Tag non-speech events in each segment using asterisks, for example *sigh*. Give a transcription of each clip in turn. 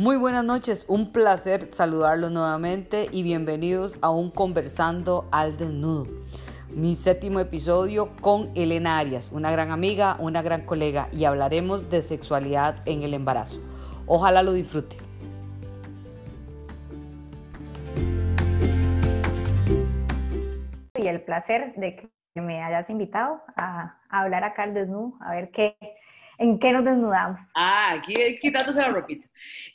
Muy buenas noches, un placer saludarlos nuevamente y bienvenidos a un Conversando al Desnudo, mi séptimo episodio con Elena Arias, una gran amiga, una gran colega y hablaremos de sexualidad en el embarazo. Ojalá lo disfrute. Y el placer de que me hayas invitado a, hablar acá al desnudo, a ver qué, ¿En qué nos desnudamos? Ah, aquí quitándose la ropita.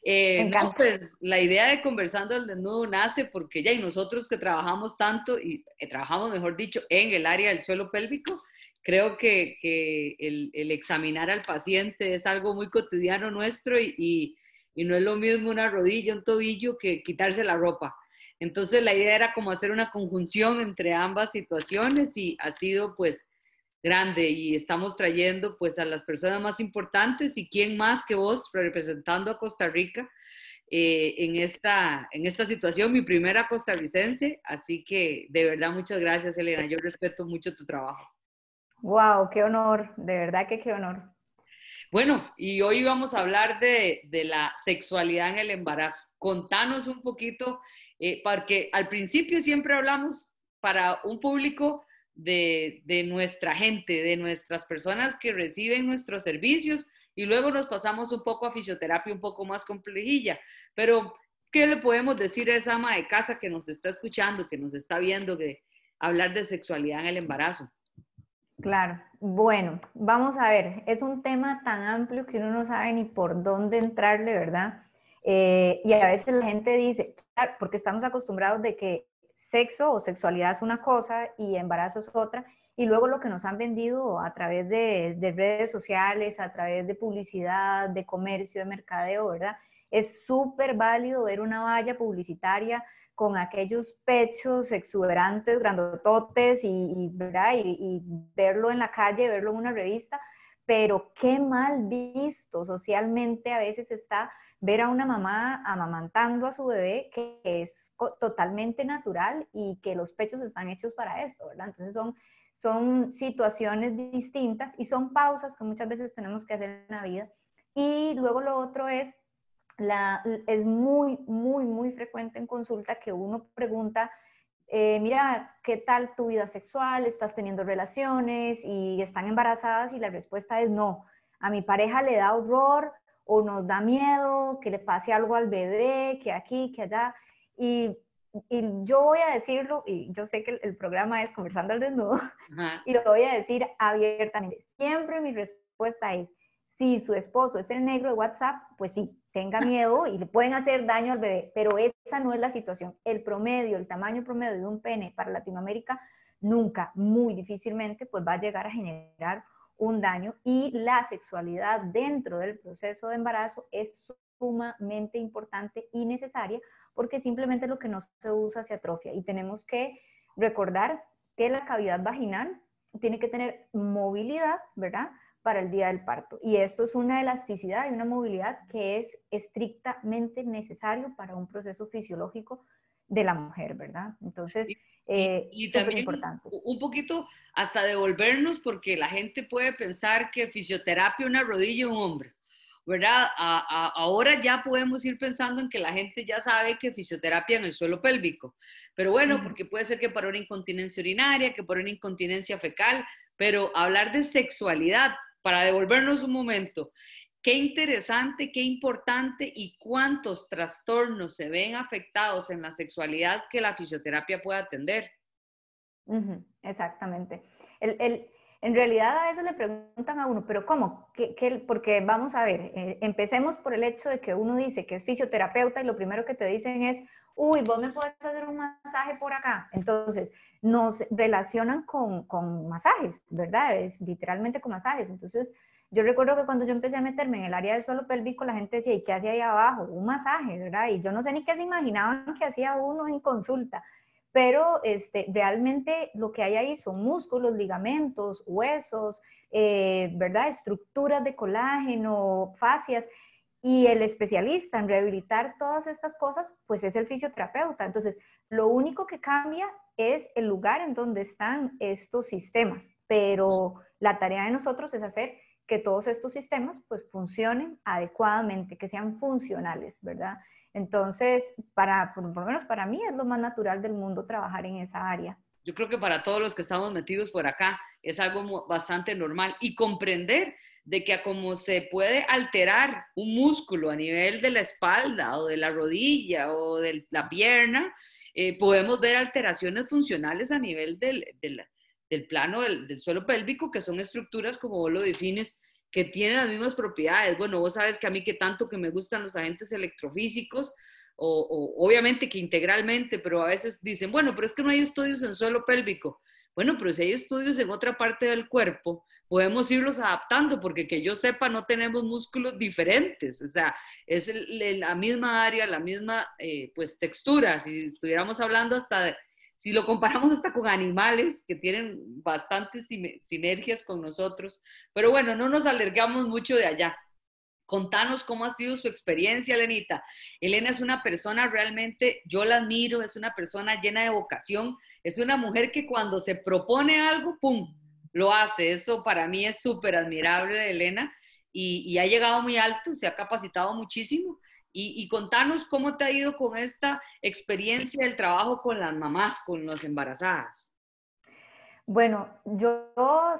Eh, no, pues la idea de conversando el desnudo nace porque ya y nosotros que trabajamos tanto y eh, trabajamos, mejor dicho, en el área del suelo pélvico, creo que, que el, el, examinar al paciente es algo muy cotidiano nuestro y, y, y no es lo mismo una rodilla, un tobillo que quitarse la ropa. Entonces la idea era como hacer una conjunción entre ambas situaciones y ha sido pues grande y estamos trayendo pues a las personas más importantes y quién más que vos representando a Costa Rica eh, en, esta, en esta situación, mi primera costarricense, así que de verdad muchas gracias Elena, yo respeto mucho tu trabajo. Wow, qué honor, de verdad que qué honor. Bueno, y hoy vamos a hablar de, de la sexualidad en el embarazo. Contanos un poquito, eh, porque al principio siempre hablamos para un público de, nuestra gente, de nuestras personas que reciben nuestros servicios y luego nos pasamos un poco a fisioterapia un poco más complejilla. Pero, ¿qué le podemos decir a esa ama de casa que nos está escuchando, que nos está viendo, de hablar de sexualidad en el embarazo? Claro, bueno, vamos a ver, es un tema tan amplio que uno no sabe ni por dónde entrarle, ¿verdad? Eh, y a veces la gente dice, porque estamos acostumbrados de que sexo o sexualidad es una cosa y embarazo es otra. Y luego lo que nos han vendido a través de, redes sociales, a través de publicidad, de comercio, de mercadeo, ¿verdad? Es súper válido ver una valla publicitaria con aquellos pechos exuberantes, grandototes y, y, verlo en la calle, verlo en una revista, pero qué mal visto socialmente a veces está ver a una mamá amamantando a su bebé, que es totalmente natural y que los pechos están hechos para eso, ¿verdad? Entonces son, son situaciones distintas y son pausas que muchas veces tenemos que hacer en la vida. Y luego lo otro es, la, es muy, muy, muy frecuente en consulta que uno pregunta, eh, mira, ¿qué tal tu vida sexual? ¿Estás teniendo relaciones y están embarazadas? Y la respuesta es no. A mi pareja le da horror o nos da miedo que le pase algo al bebé, que aquí, que allá. Y, yo voy a decirlo, y yo sé que el, programa es Conversando al Desnudo, *laughs* y lo voy a decir abiertamente. Siempre mi respuesta es, si su esposo es el negro de WhatsApp, pues sí, tenga *laughs* miedo y le pueden hacer daño al bebé, pero esa no es la situación. El promedio, el tamaño promedio de un pene para Latinoamérica nunca, muy difícilmente, pues va a llegar a generar un daño y la sexualidad dentro del proceso de embarazo es sumamente importante y necesaria porque simplemente lo que no se usa se atrofia y tenemos que recordar que la cavidad vaginal tiene que tener movilidad, ¿verdad? Para el día del parto. Y esto es una elasticidad y una movilidad que es estrictamente necesario para un proceso fisiológico de la mujer, ¿verdad? Entonces, eh, y, también importante. un poquito hasta devolvernos porque la gente puede pensar que fisioterapia una rodilla un hombro. ¿verdad? ahora ya podemos ir pensando en que la gente ya sabe que fisioterapia en el suelo pélvico, pero bueno, porque puede ser que para una incontinencia urinaria, que para una incontinencia fecal, pero hablar de sexualidad, para devolvernos un momento, qué interesante, qué importante y cuántos trastornos se ven afectados en la sexualidad que la fisioterapia puede atender. exactamente. El, el, en realidad a veces le preguntan a uno, pero ¿cómo? ¿Qué, qué? Porque vamos a ver, eh, empecemos por el hecho de que uno dice que es fisioterapeuta y lo primero que te dicen es, uy, vos me puedes hacer un masaje por acá. Entonces, nos relacionan con, con masajes, ¿verdad? Es literalmente con masajes. Entonces, yo recuerdo que cuando yo empecé a meterme en el área del suelo pélvico, la gente decía, ¿y qué hacía ahí abajo? Un masaje, ¿verdad? Y yo no sé ni qué se imaginaban que hacía uno en consulta pero este, realmente lo que hay ahí son músculos, ligamentos, huesos, eh, ¿verdad? Estructuras de colágeno, fascias, y el especialista en rehabilitar todas estas cosas, pues es el fisioterapeuta. Entonces, lo único que cambia es el lugar en donde están estos sistemas, pero la tarea de nosotros es hacer que todos estos sistemas pues funcionen adecuadamente, que sean funcionales, ¿verdad? Entonces, para, por lo menos para mí es lo más natural del mundo trabajar en esa área. Yo creo que para todos los que estamos metidos por acá es algo bastante normal y comprender de que como se puede alterar un músculo a nivel de la espalda o de la rodilla o de la pierna, eh, podemos ver alteraciones funcionales a nivel del, del plano del, suelo pélvico, que son estructuras, como vos lo defines, que tienen las mismas propiedades. Bueno, vos sabes que a mí que tanto que me gustan los agentes electrofísicos, o, obviamente que integralmente, pero a veces dicen, bueno, pero es que no hay estudios en suelo pélvico. Bueno, pero si hay estudios en otra parte del cuerpo, podemos irlos adaptando, porque que yo sepa, no tenemos músculos diferentes, o sea, es la misma área, la misma, eh, pues, textura. Si estuviéramos hablando hasta de, si lo comparamos hasta con animales que tienen bastantes sinergias con nosotros. Pero bueno, no nos alargamos mucho de allá. Contanos cómo ha sido su experiencia, Elenita. Elena es una persona realmente, yo la admiro, es una persona llena de vocación, es una mujer que cuando se propone algo, ¡pum!, lo hace. Eso para mí es súper admirable, Elena, y ha llegado muy alto, se ha capacitado muchísimo y, contanos cómo te ha ido con esta experiencia del trabajo con las mamás, con las embarazadas. Bueno, yo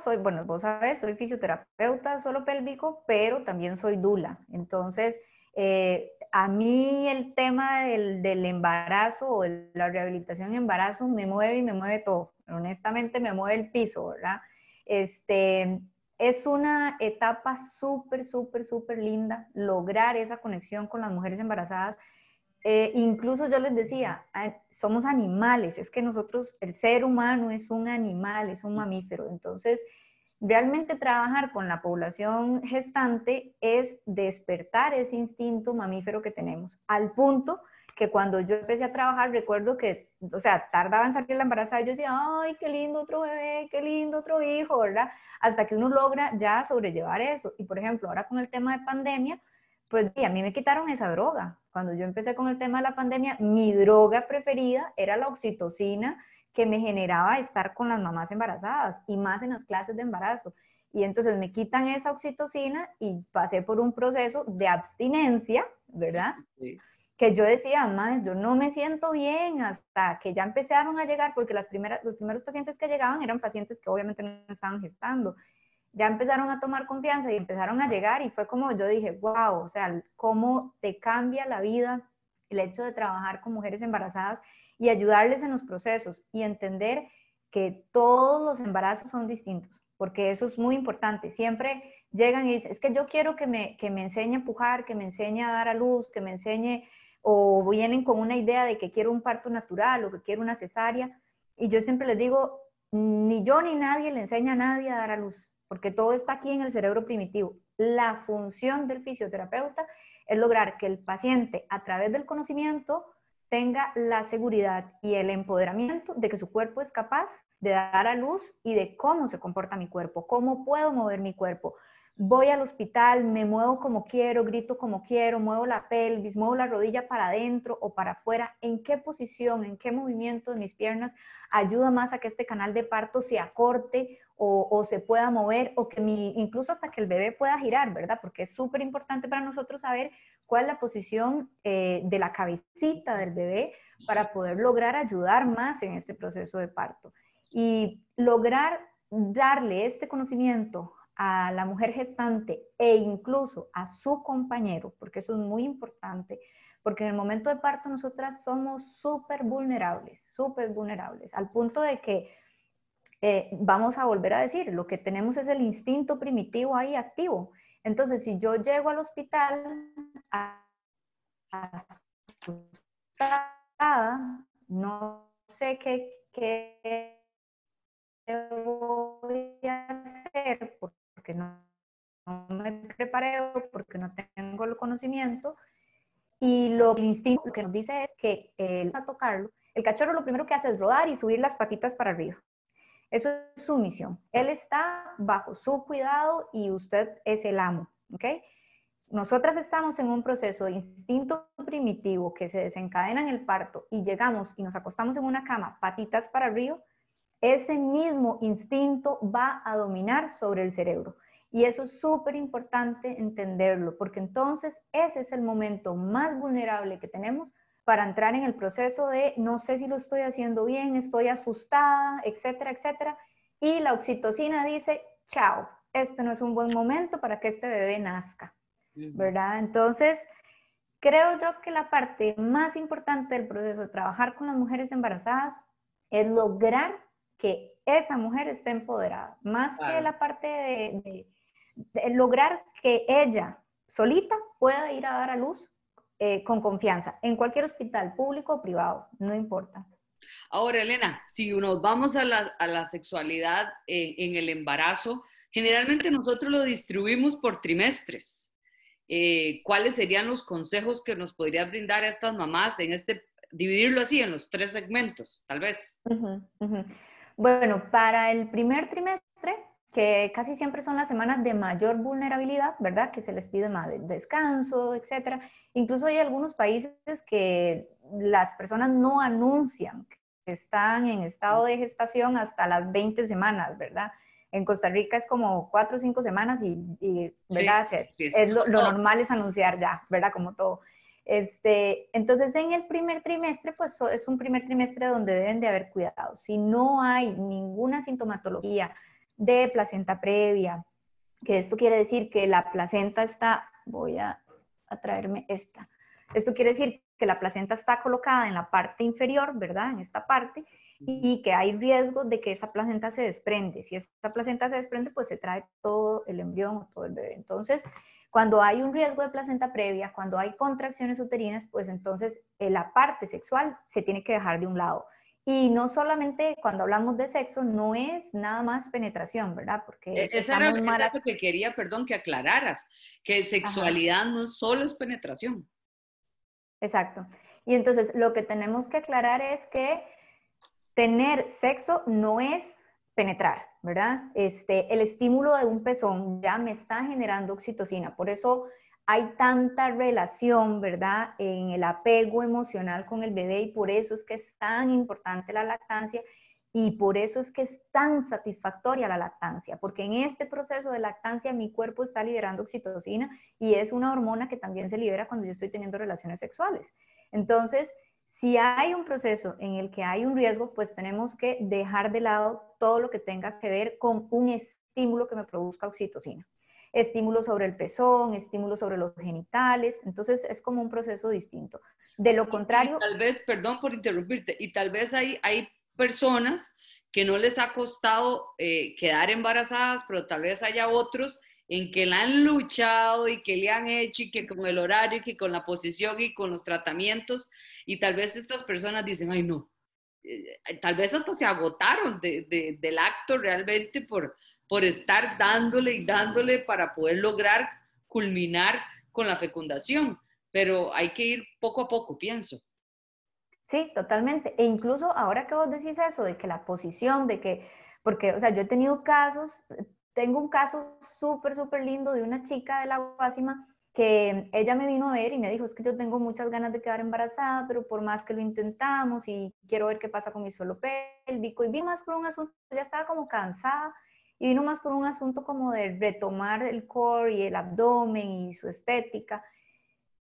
soy, bueno, vos sabes, soy fisioterapeuta suelo pélvico, pero también soy dula. Entonces, eh, a mí el tema del, del, embarazo o de la rehabilitación en embarazo me mueve y me mueve todo. Honestamente, me mueve el piso, ¿verdad? Este, es una etapa súper, súper, súper linda lograr esa conexión con las mujeres embarazadas. Eh, incluso yo les decía, somos animales, es que nosotros, el ser humano es un animal, es un mamífero. Entonces, realmente trabajar con la población gestante es despertar ese instinto mamífero que tenemos, al punto que cuando yo empecé a trabajar, recuerdo que, o sea, tardaba en salir la embarazada, yo decía, ay, qué lindo otro bebé, qué lindo otro hijo, ¿verdad? Hasta que uno logra ya sobrellevar eso. Y por ejemplo, ahora con el tema de pandemia, pues a mí me quitaron esa droga. Cuando yo empecé con el tema de la pandemia, mi droga preferida era la oxitocina que me generaba estar con las mamás embarazadas y más en las clases de embarazo. Y entonces me quitan esa oxitocina y pasé por un proceso de abstinencia, ¿verdad? Sí que yo decía, más, yo no me siento bien hasta que ya empezaron a llegar, porque las primeras, los primeros pacientes que llegaban eran pacientes que obviamente no estaban gestando. Ya empezaron a tomar confianza y empezaron a llegar y fue como yo dije, wow, o sea, cómo te cambia la vida el hecho de trabajar con mujeres embarazadas y ayudarles en los procesos y entender que todos los embarazos son distintos, porque eso es muy importante. Siempre llegan y dicen, es que yo quiero que me, que me enseñe a empujar, que me enseñe a dar a luz, que me enseñe o vienen con una idea de que quiero un parto natural o que quiero una cesárea. Y yo siempre les digo, ni yo ni nadie le enseña a nadie a dar a luz, porque todo está aquí en el cerebro primitivo. La función del fisioterapeuta es lograr que el paciente, a través del conocimiento, tenga la seguridad y el empoderamiento de que su cuerpo es capaz de dar a luz y de cómo se comporta mi cuerpo, cómo puedo mover mi cuerpo, voy al hospital, me muevo como quiero, grito como quiero, muevo la pelvis, muevo la rodilla para adentro o para afuera, en qué posición, en qué movimiento de mis piernas ayuda más a que este canal de parto se acorte o, se pueda mover o que incluso hasta que el bebé pueda girar, ¿verdad? Porque es súper importante para nosotros saber cuál es la posición eh, de la cabecita del bebé para poder lograr ayudar más en este proceso de parto. Y lograr darle este conocimiento a la mujer gestante e incluso a su compañero, porque eso es muy importante, porque en el momento de parto nosotras somos súper vulnerables, súper vulnerables, al punto de que eh, vamos a volver a decir, lo que tenemos es el instinto primitivo ahí activo. Entonces, si yo llego al hospital asustada, no sé qué, qué voy a hacer porque no, me preparé porque no tengo el conocimiento. Y lo instinto que nos dice es que él va a tocarlo. El cachorro lo primero que hace es rodar y subir las patitas para arriba. Eso es su misión. Él está bajo su cuidado y usted es el amo. ¿ok? Nosotras estamos en un proceso de instinto primitivo que se desencadena en el parto y llegamos y nos acostamos en una cama, patitas para arriba ese mismo instinto va a dominar sobre el cerebro. Y eso es súper importante entenderlo, porque entonces ese es el momento más vulnerable que tenemos para entrar en el proceso de no sé si lo estoy haciendo bien, estoy asustada, etcétera, etcétera. Y la oxitocina dice, chao, este no es un buen momento para que este bebé nazca, ¿verdad? Entonces, creo yo que la parte más importante del proceso de trabajar con las mujeres embarazadas es lograr que esa mujer esté empoderada, más que la parte de, lograr que ella solita pueda ir a dar a luz eh, con confianza en cualquier hospital, público o privado, no importa. Ahora, Elena, si nos vamos a la, sexualidad eh, en el embarazo, generalmente nosotros lo distribuimos por trimestres. Eh, ¿Cuáles serían los consejos que nos podrían brindar a estas mamás en este, dividirlo así en los tres segmentos, tal vez? Bueno, para el primer trimestre, que casi siempre son las semanas de mayor vulnerabilidad, ¿verdad? Que se les pide más descanso, etcétera. Incluso hay algunos países que las personas no anuncian que están en estado de gestación hasta las 20 semanas, ¿verdad? En Costa Rica es como cuatro o cinco semanas y, ¿verdad? es lo, normal es anunciar ya, ¿verdad? Como todo. Este, entonces, en el primer trimestre, pues es un primer trimestre donde deben de haber cuidado. Si no hay ninguna sintomatología, de placenta previa, que esto quiere decir que la placenta está, voy a, traerme esta, esto quiere decir que la placenta está colocada en la parte inferior, ¿verdad? En esta parte, y que hay riesgo de que esa placenta se desprende. Si esa placenta se desprende, pues se trae todo el embrión o todo el bebé. Entonces, cuando hay un riesgo de placenta previa, cuando hay contracciones uterinas, pues entonces eh, la parte sexual se tiene que dejar de un lado. Y no solamente cuando hablamos de sexo, no es nada más penetración, ¿verdad? Porque e-, esa era, lo que quería, perdón, que aclararas, que sexualidad no solo es penetración. Exacto. Y entonces lo que tenemos que aclarar es que tener sexo no es penetrar, ¿verdad? Este, el estímulo de un pezón ya me está generando oxitocina. Por eso hay tanta relación, ¿verdad?, en el apego emocional con el bebé y por eso es que es tan importante la lactancia y por eso es que es tan satisfactoria la lactancia, porque en este proceso de lactancia mi cuerpo está liberando oxitocina y es una hormona que también se libera cuando yo estoy teniendo relaciones sexuales. Entonces, si hay un proceso en el que hay un riesgo, pues tenemos que dejar de lado todo lo que tenga que ver con un estímulo que me produzca oxitocina estímulo sobre el pezón, estímulo sobre los genitales, entonces es como un proceso distinto. De lo contrario... tal vez, perdón por interrumpirte, y tal vez hay, hay personas que no les ha costado eh, quedar embarazadas, pero tal vez haya otros en que la han luchado y que le han hecho y que con el horario y que con la posición y con los tratamientos, y tal vez estas personas dicen, ay no, eh, tal vez hasta se agotaron del acto realmente por, por estar dándole y dándole para poder lograr culminar con la fecundación. Pero hay que ir poco a poco, pienso. Sí, totalmente. E incluso ahora que vos decís eso, de que la posición, de que, porque, o sea, yo he tenido casos, tengo un caso súper, súper lindo de una chica de la Guásima que ella me vino a ver y me dijo, es que yo tengo muchas ganas de quedar embarazada, pero por más que lo intentamos y quiero ver qué pasa con mi suelo pélvico, y vi más por un asunto, ya estaba como cansada y vino más por un asunto como de retomar el core y el abdomen y su estética.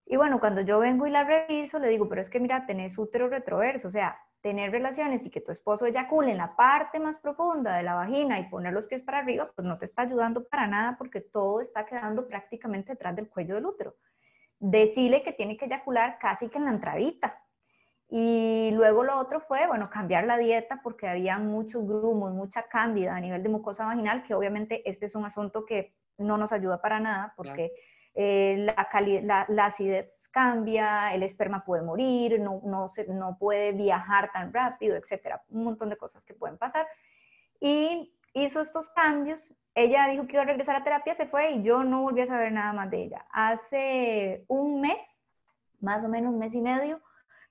Y bueno, cuando yo vengo y la reviso, le digo, pero es que mira, tenés útero retroverso, o sea, tener relaciones y que tu esposo eyacule en la parte más profunda de la vagina y poner los pies para arriba, pues no te está ayudando para nada porque todo está quedando prácticamente detrás del cuello del útero. Decirle que tiene que eyacular casi que en la entradita, y luego lo otro fue, bueno, cambiar la dieta porque había muchos grumos, mucha cándida a nivel de mucosa vaginal, que obviamente este es un asunto que no nos ayuda para nada porque eh, la, la, acidez cambia, el esperma puede morir, no, no, se, no puede viajar tan rápido, etcétera. Un montón de cosas que pueden pasar. Y hizo estos cambios. Ella dijo que iba a regresar a terapia, se fue y yo no volví a saber nada más de ella. Hace un mes, más o menos un mes y medio,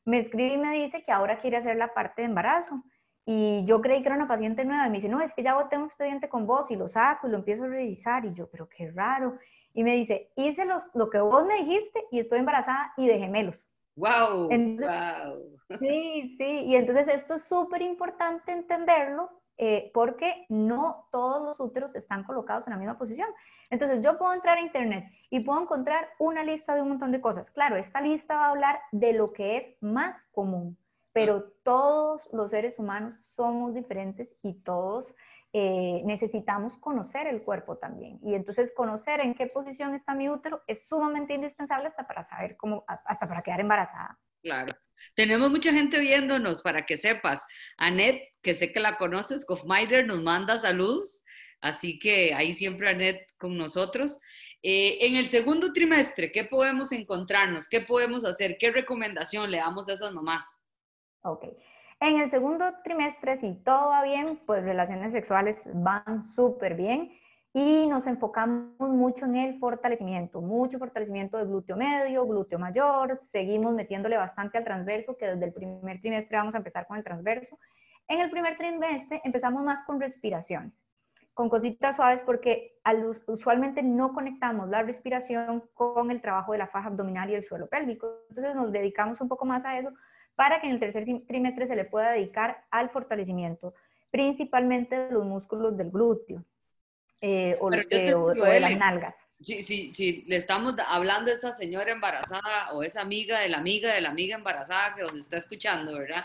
me escribe y me dice que ahora quiere hacer la parte de embarazo. Y yo creí que era una paciente nueva y me dice, no, es que ya tengo un expediente con vos y lo saco y lo empiezo a revisar. Y yo, pero qué raro. Y me dice, hice los, lo que vos me dijiste y estoy embarazada y de gemelos. ¡Wow! wow. Sí, sí. Y entonces esto es súper importante entenderlo eh, porque no todos los úteros están colocados en la misma posición. Entonces yo puedo entrar a internet y puedo encontrar una lista de un montón de cosas. Claro, esta lista va a hablar de lo que es más común, pero todos los seres humanos somos diferentes y todos eh, necesitamos conocer el cuerpo también. Y entonces conocer en qué posición está mi útero es sumamente indispensable hasta para saber cómo, hasta para quedar embarazada. Claro. Tenemos mucha gente viéndonos para que sepas. Anet, que sé que la conoces, Gofmeider, nos manda saludos. Así que ahí siempre Anet con nosotros. Eh, en el segundo trimestre, ¿qué podemos encontrarnos? ¿Qué podemos hacer? ¿Qué recomendación le damos a esas mamás? Ok. En el segundo trimestre, si todo va bien, pues relaciones sexuales van súper bien y nos enfocamos mucho en el fortalecimiento, mucho fortalecimiento de glúteo medio, glúteo mayor, seguimos metiéndole bastante al transverso, que desde el primer trimestre vamos a empezar con el transverso. En el primer trimestre empezamos más con respiraciones, con cositas suaves porque usualmente no conectamos la respiración con el trabajo de la faja abdominal y el suelo pélvico. Entonces nos dedicamos un poco más a eso para que en el tercer trimestre se le pueda dedicar al fortalecimiento, principalmente de los músculos del glúteo eh, o, de las nalgas. Si, si, le estamos hablando a esa señora embarazada o esa amiga de la amiga de la amiga embarazada que nos está escuchando, ¿verdad?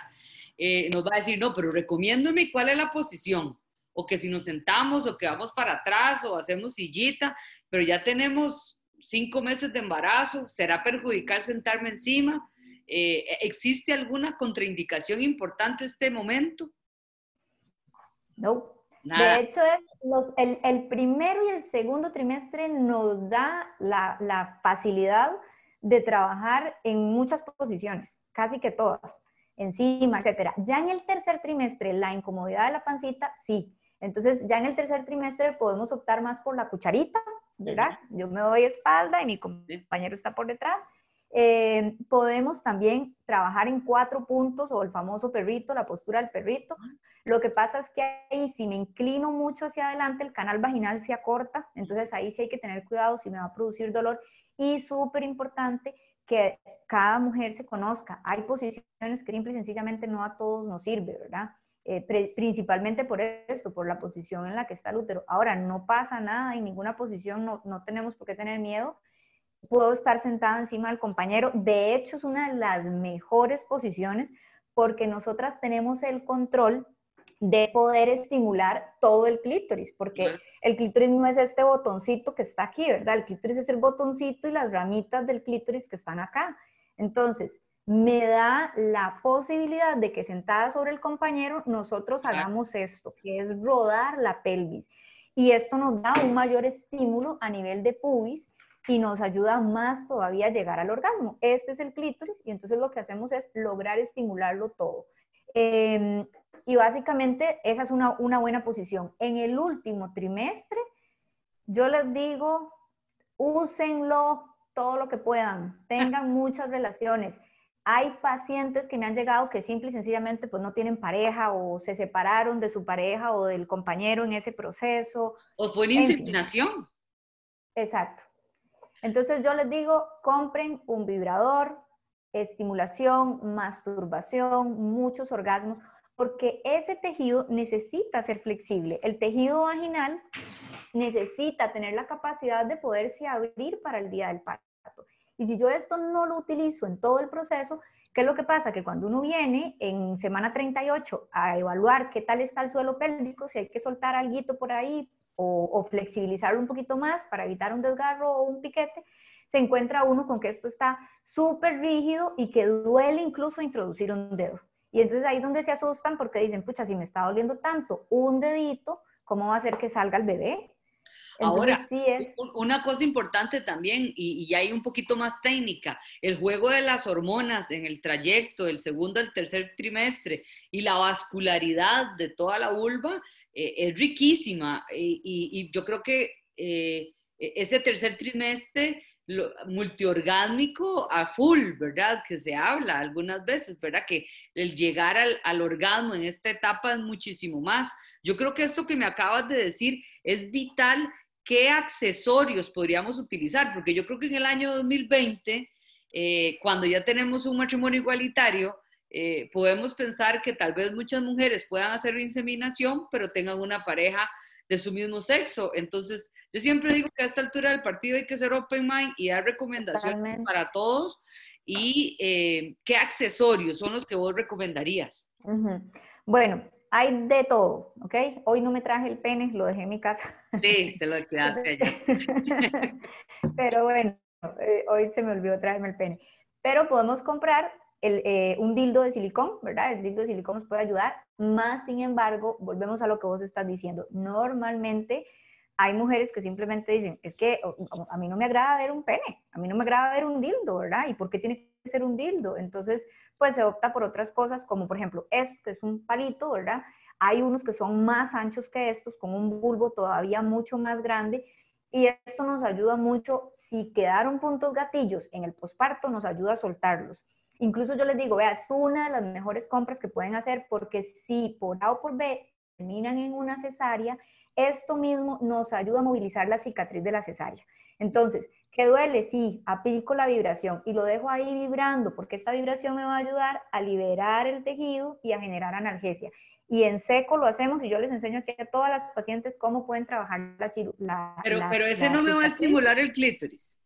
Eh, nos va a decir, no, pero recomiéndome cuál es la posición, o que si nos sentamos o que vamos para atrás o hacemos sillita, pero ya tenemos cinco meses de embarazo, ¿será perjudicial sentarme encima? Eh, ¿Existe alguna contraindicación importante este momento? No, de hecho, los, el, el, primero y el segundo trimestre nos da la, la, facilidad de trabajar en muchas posiciones, casi que todas, encima, etcétera. Ya en el tercer trimestre, la incomodidad de la pancita, sí. Entonces, ya en el tercer trimestre podemos optar más por la cucharita, ¿verdad? Yo me doy espalda y mi compañero está por detrás eh, podemos también trabajar en cuatro puntos o el famoso perrito, la postura del perrito. Lo que pasa es que ahí si me inclino mucho hacia adelante, el canal vaginal se acorta, entonces ahí sí hay que tener cuidado si me va a producir dolor. Y súper importante que cada mujer se conozca. Hay posiciones que simple y sencillamente no a todos nos sirve, ¿verdad? Eh, principalmente por esto, por la posición en la que está el útero. Ahora, no pasa nada en ninguna posición, no, no tenemos por qué tener miedo puedo estar sentada encima del compañero. De hecho, es una de las mejores posiciones porque nosotras tenemos el control de poder estimular todo el clítoris, porque el clítoris no es este botoncito que está aquí, ¿verdad? El clítoris es el botoncito y las ramitas del clítoris que están acá. Entonces, me da la posibilidad de que sentada sobre el compañero nosotros hagamos esto, que es rodar la pelvis. Y esto nos da un mayor estímulo a nivel de pubis y nos ayuda más todavía a llegar al orgasmo. Este es el clítoris y entonces lo que hacemos es lograr estimularlo todo. Em, y básicamente esa es una, una buena posición. En el último trimestre, yo les digo, úsenlo todo lo que puedan, tengan muchas relaciones. Hay pacientes que me han llegado que simple y sencillamente pues no tienen pareja o se separaron de su pareja o del compañero en ese proceso. O fue una inseminación. Exacto. Entonces yo les digo, compren un vibrador, estimulación, masturbación, muchos orgasmos, porque ese tejido necesita ser flexible. El tejido vaginal necesita tener la capacidad de poderse abrir para el día del parto. Y si yo esto no lo utilizo en todo el proceso, ¿qué es lo que pasa? Que cuando uno viene en semana 38 a evaluar qué tal está el suelo pélvico, si hay que soltar algo por ahí o, flexibilizarlo un poquito más para evitar un desgarro o un piquete, se encuentra uno con que esto está súper rígido y que duele incluso introducir un dedo. Y entonces ahí es donde se asustan porque dicen, pucha, si me está doliendo tanto un dedito, ¿cómo va a hacer que salga el bebé? Ahora, sí es... una cosa importante también, y, y, hay un poquito más técnica, el juego de las hormonas en el trayecto del segundo al tercer trimestre y la vascularidad de toda la vulva eh, es riquísima y, yo creo que eh, ese tercer trimestre multiorgásmico a full, ¿verdad? Que se habla algunas veces, ¿verdad? Que el llegar al, al, orgasmo en esta etapa es muchísimo más. Yo creo que esto que me acabas de decir es vital. ¿Qué accesorios podríamos utilizar? Porque yo creo que en el año 2020, eh, cuando ya tenemos un matrimonio igualitario, eh, podemos pensar que tal vez muchas mujeres puedan hacer inseminación, pero tengan una pareja de su mismo sexo. Entonces, yo siempre digo que a esta altura del partido hay que ser open mind y dar recomendaciones para todos. ¿Y eh, qué accesorios son los que vos recomendarías? Bueno, hay de todo, ¿ok? Hoy no me traje el pene, lo dejé en mi casa. Sí, te lo quedaste allá. *laughs* Pero bueno, eh, hoy se me olvidó traerme el pene. Pero podemos comprar eh, un dildo de silicón, ¿verdad? El dildo de silicón nos puede ayudar, más sin embargo, volvemos a lo que vos estás diciendo. Normalmente hay mujeres que simplemente dicen, es que a mí no me agrada ver un pene, a mí no me agrada ver un dildo, ¿verdad? ¿Y por qué tiene que ser un dildo? Entonces, pues se opta por otras cosas, como por ejemplo esto, que es un palito, ¿verdad? Hay unos que son más anchos que estos, con un bulbo todavía mucho más grande, y esto nos ayuda mucho, si quedaron puntos gatillos en el posparto, nos ayuda a soltarlos. Incluso yo les digo, vea, es una de las mejores compras que pueden hacer porque si por A o por B terminan en una cesárea, esto mismo nos ayuda a movilizar la cicatriz de la cesárea. Entonces, ¿qué duele? Sí, aplico la vibración y lo dejo ahí vibrando porque esta vibración me va a ayudar a liberar el tejido y a generar analgesia. Y en seco lo hacemos y yo les enseño aquí a todas las pacientes cómo pueden trabajar la, la Pero, pero ese no me va a estimular el clítoris.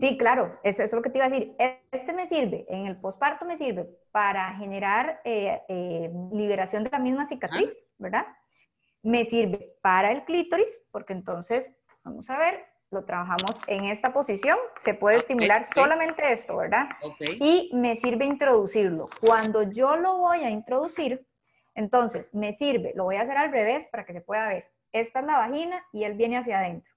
Sí, claro, eso, es lo que te iba a decir. Este me sirve, en el posparto me sirve para generar eh, eh, liberación de la misma cicatriz, ¿verdad? Me sirve para el clítoris, porque entonces, vamos a ver, lo trabajamos en esta posición, se puede estimular solamente esto, ¿verdad? Y me sirve introducirlo. Cuando yo lo voy a introducir, entonces me sirve, lo voy a hacer al revés para que se pueda ver. Esta es la vagina y él viene hacia adentro.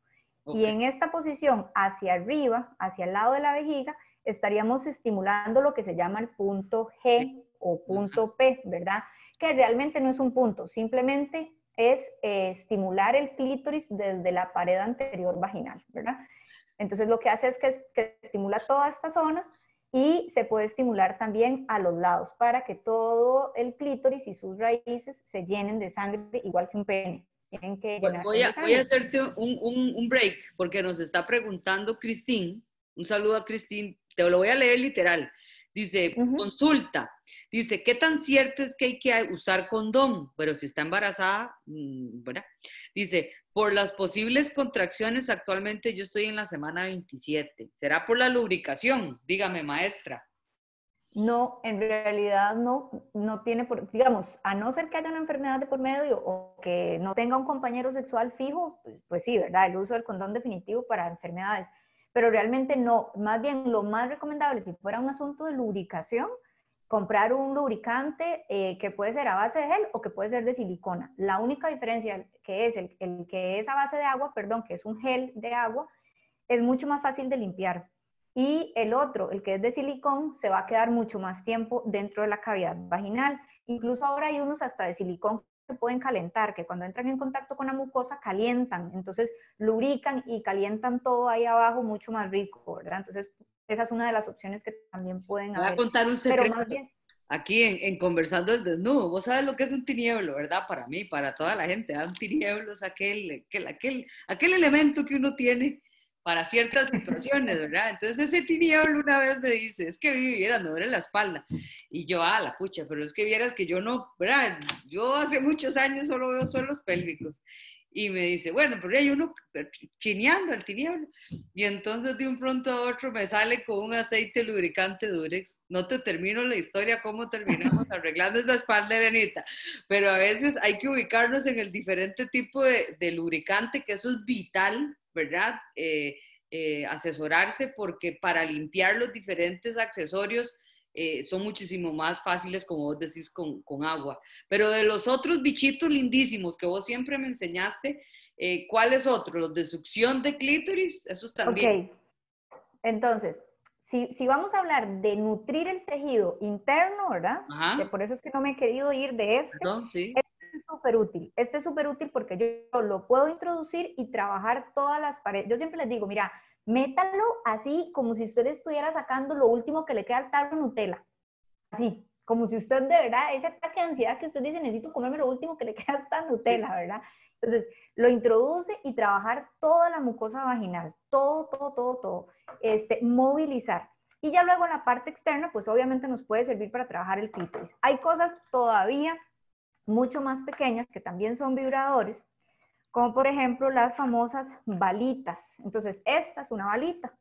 Y en esta posición hacia arriba, hacia el lado de la vejiga, estaríamos estimulando lo que se llama el punto G o punto P, ¿verdad? Que realmente no es un punto, simplemente es eh, estimular el clítoris desde la pared anterior vaginal, ¿verdad? Entonces lo que hace es que, que estimula toda esta zona y se puede estimular también a los lados para que todo el clítoris y sus raíces se llenen de sangre igual que un pene voy, a, voy a hacerte un, un, break porque nos está preguntando Cristín. Un saludo a Cristín. Te lo voy a leer literal. Dice, consulta. Dice, ¿qué tan cierto es que hay que usar condón? Pero si está embarazada, mm, ¿verdad? Dice, por las posibles contracciones, actualmente yo estoy en la semana 27. ¿Será por la lubricación? Dígame, maestra. No, en realidad no, no tiene, por, digamos, a no ser que haya una enfermedad de por medio o que no tenga un compañero sexual fijo, pues, pues sí, ¿verdad? El uso del condón definitivo para enfermedades, pero realmente no, más bien lo más recomendable, si fuera un asunto de lubricación, comprar un lubricante eh, que puede ser a base de gel o que puede ser de silicona. La única diferencia que es el, el que es a base de agua, perdón, que es un gel de agua, es mucho más fácil de limpiar y el otro, el que es de silicón, se va a quedar mucho más tiempo dentro de la cavidad vaginal. Incluso ahora hay unos hasta de silicón que pueden calentar, que cuando entran en contacto con la mucosa calientan, entonces lubrican y calientan todo ahí abajo mucho más rico, ¿verdad? Entonces, esa es una de las opciones que también pueden haber. Voy a contar un secreto. Aquí en, Conversando el Desnudo, vos sabes lo que es un tinieblo, ¿verdad? Para mí, para toda la gente, un tinieblo es aquel, aquel, aquel, aquel elemento que uno tiene para ciertas situaciones, ¿verdad? Entonces ese tinieblo una vez me dice, es que vivieras, me duele la espalda. Y yo, ah, la pucha, pero es que vieras que yo no, ¿verdad? Yo hace muchos años solo veo suelos pélvicos. Y me dice, bueno, pero hay uno chineando el tinieblo. Y entonces de un pronto a otro me sale con un aceite lubricante Durex. No te termino la historia cómo terminamos *laughs* arreglando esa espalda de pero a veces hay que ubicarnos en el diferente tipo de, de lubricante, que eso es vital ¿verdad? Eh, eh, asesorarse porque para limpiar los diferentes accesorios eh, son muchísimo más fáciles, como vos decís, con, agua. Pero de los otros bichitos lindísimos que vos siempre me enseñaste, ¿cuáles otros? ¿Los de succión de clítoris? Esos también. Ok, entonces, si, si, vamos a hablar de nutrir el tejido interno, ¿verdad? Que por eso es que no me he querido ir de este. Perdón, sí es súper útil. Este es súper útil porque yo lo puedo introducir y trabajar todas las paredes. Yo siempre les digo, mira, métalo así como si usted estuviera sacando lo último que le queda al tarro Nutella. Así, como si usted de verdad, ese ataque de ansiedad que usted dice, necesito comerme lo último que le *laughs* queda hasta Nutella, ¿verdad? Entonces, lo introduce y trabajar toda la mucosa vaginal, todo, todo, todo, todo. Este, movilizar. Y ya luego en la parte externa, pues obviamente nos puede servir para trabajar el clítoris. Hay cosas todavía mucho más pequeñas que también son vibradores, como por ejemplo las famosas balitas. Entonces, esta es una balita.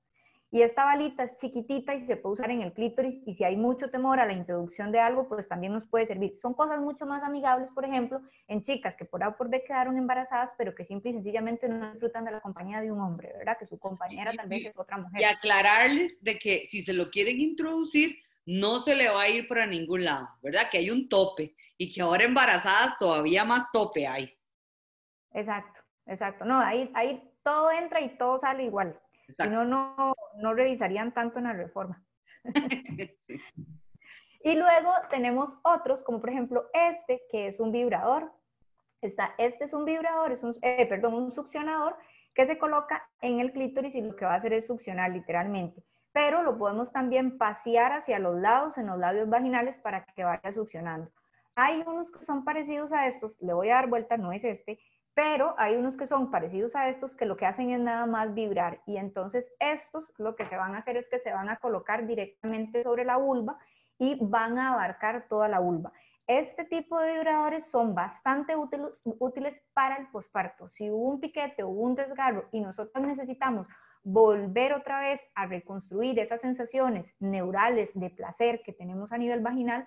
Y esta balita es chiquitita y se puede usar en el clítoris y si hay mucho temor a la introducción de algo, pues también nos puede servir. Son cosas mucho más amigables, por ejemplo, en chicas que por A por B quedaron embarazadas, pero que simple y sencillamente no disfrutan de la compañía de un hombre, ¿verdad? Que su compañera tal vez es otra mujer. Y aclararles de que si se lo quieren introducir, no se le va a ir para ningún lado, ¿verdad? Que hay un tope y que ahora embarazadas todavía más tope hay. Exacto, exacto. No, ahí, ahí todo entra y todo sale igual. Si no, no, no revisarían tanto en la reforma. *laughs* y luego tenemos otros, como por ejemplo este, que es un vibrador. Está, este es un vibrador, es un, eh, perdón, un succionador que se coloca en el clítoris y lo que va a hacer es succionar literalmente. Pero lo podemos también pasear hacia los lados, en los labios vaginales, para que vaya succionando. Hay unos que son parecidos a estos, le voy a dar vuelta, no es este, pero hay unos que son parecidos a estos que lo que hacen es nada más vibrar y entonces estos lo que se van a hacer es que se van a colocar directamente sobre la vulva y van a abarcar toda la vulva. Este tipo de vibradores son bastante útiles, para el posparto. Si hubo un piquete o un desgarro y nosotros necesitamos volver otra vez a reconstruir esas sensaciones neurales de placer que tenemos a nivel vaginal,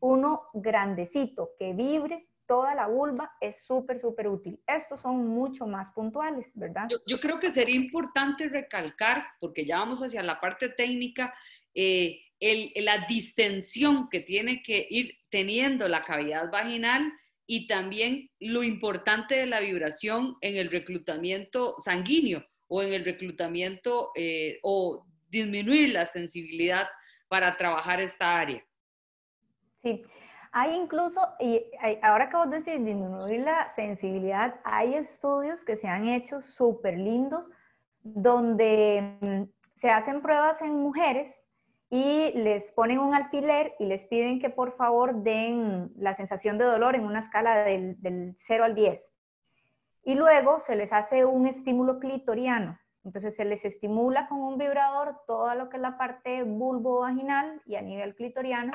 uno grandecito que vibre toda la vulva es súper, súper útil. Estos son mucho más puntuales, ¿verdad? Yo, creo que sería importante recalcar, porque ya vamos hacia la parte técnica, eh, la distensión que tiene que ir teniendo la cavidad vaginal y también lo importante de la vibración en el reclutamiento sanguíneo o en el reclutamiento eh, o disminuir la sensibilidad para trabajar esta área. Sí, hay incluso, y ahora que vos decís disminuir la sensibilidad, hay estudios que se han hecho súper lindos donde mm, se hacen pruebas en mujeres y les ponen un alfiler y les piden que por favor den la sensación de dolor en una escala del, del 0 al 10. Y luego se les hace un estímulo clitoriano. Entonces se les estimula con un vibrador todo lo que es la parte vulvo-vaginal y a nivel clitoriano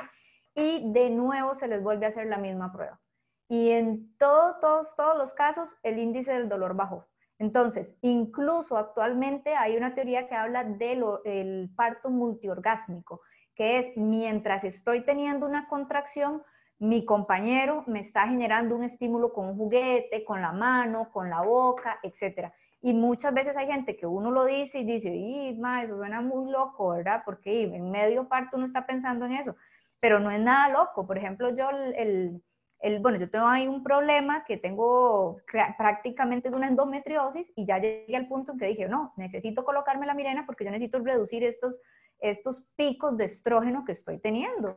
y de nuevo se les vuelve a hacer la misma prueba. Y en todos, todos, todos los casos el índice del dolor bajó. Entonces, incluso actualmente hay una teoría que habla del parto multiorgásmico, que es mientras estoy teniendo una contracción, mi compañero me está generando un estímulo con un juguete, con la mano, con la boca, etc. Y muchas veces hay gente que uno lo dice y dice, y eso suena muy loco, ¿verdad? Porque en medio parto uno está pensando en eso pero no es nada loco. Por ejemplo, yo el, el, bueno, yo tengo ahí un problema que tengo prácticamente de una endometriosis y ya llegué al punto en que dije, no, necesito colocarme la mirena porque yo necesito reducir estos, estos picos de estrógeno que estoy teniendo.